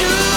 you.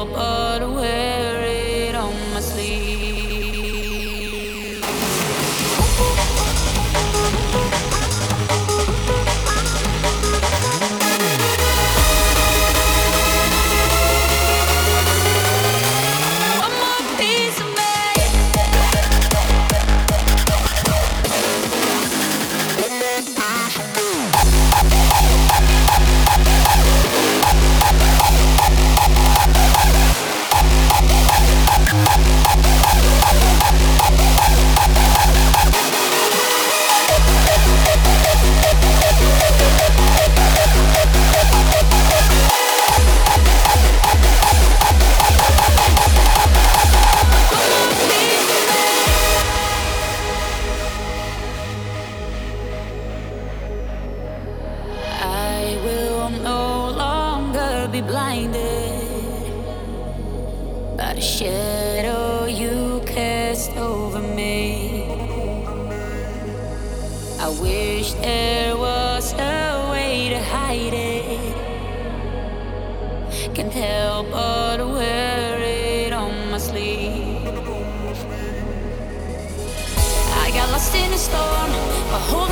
help us. be blinded by the shadow you cast over me. I wish there was a way to hide it. Can't help but wear it on my sleeve. I got lost in a storm.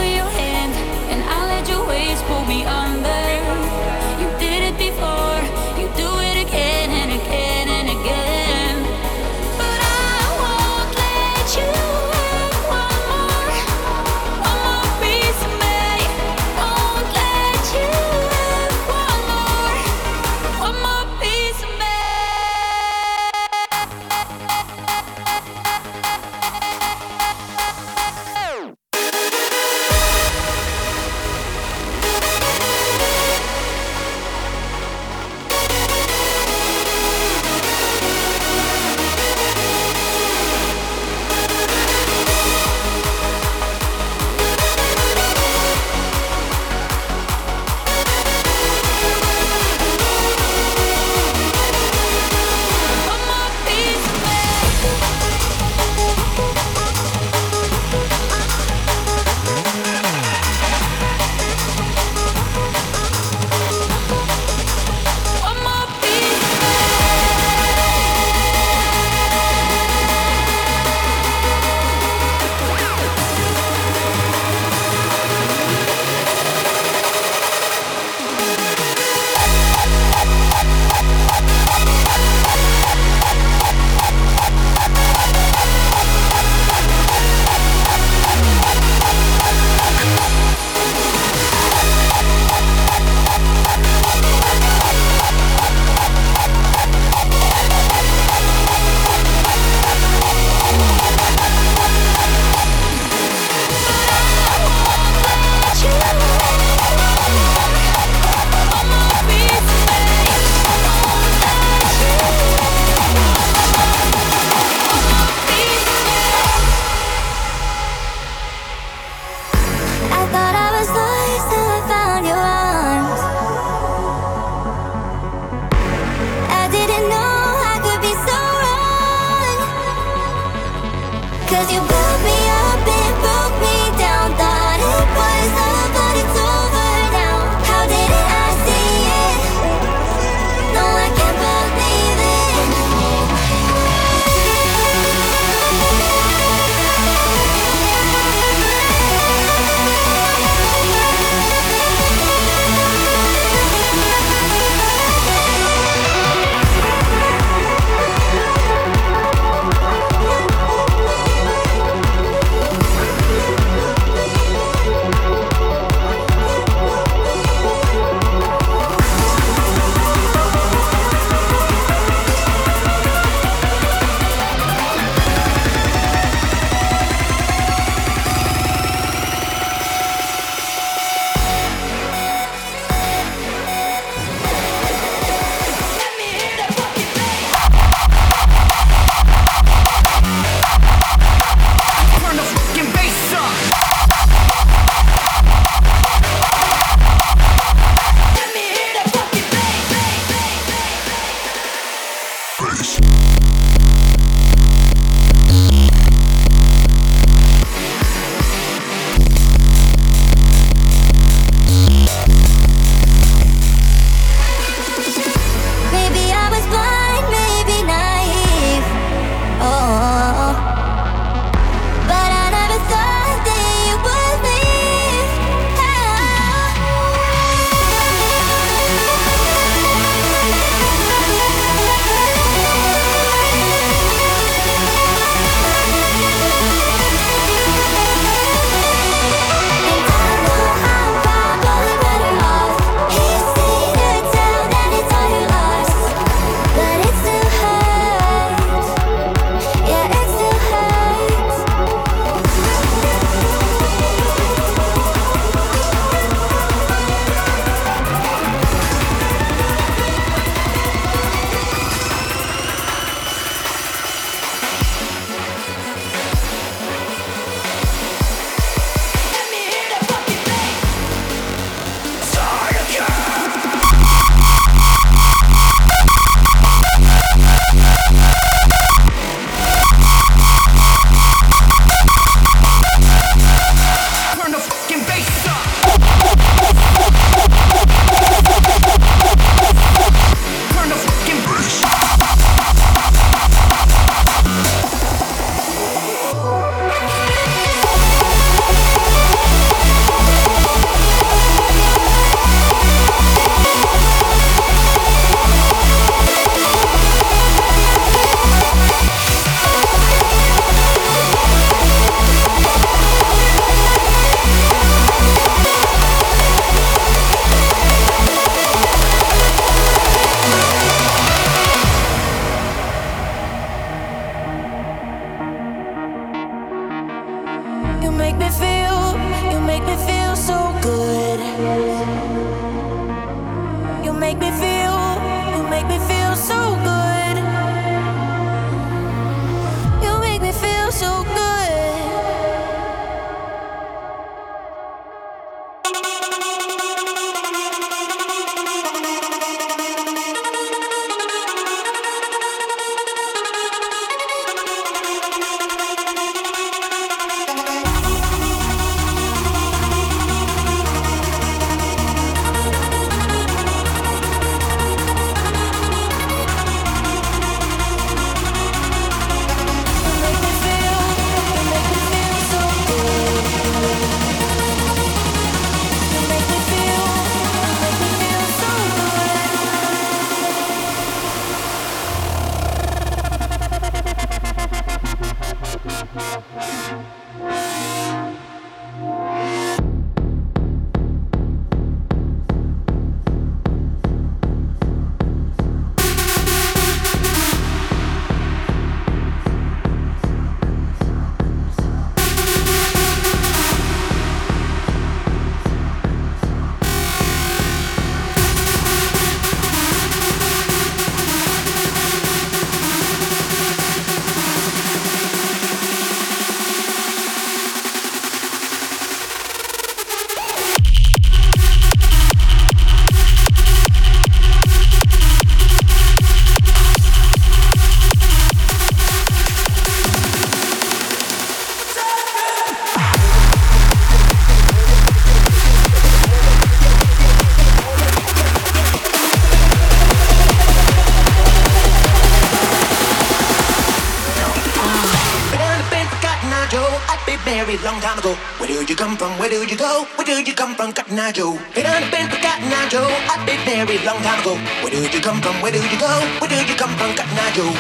Where did you go? Where did you come from, Cotton Eye Joe? It ain't been for Cotton Eye Joe. I've been there a long time ago. Where did you come from? Where did you go? Where did you come from, Cotton Eye Joe?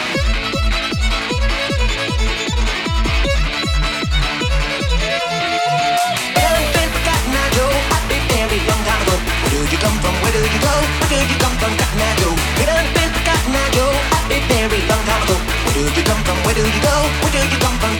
Where did you come from? Where did you go? Where did been Cotton Eye I've been very long time ago. Where did you come from? Where did you go? Where did you come from?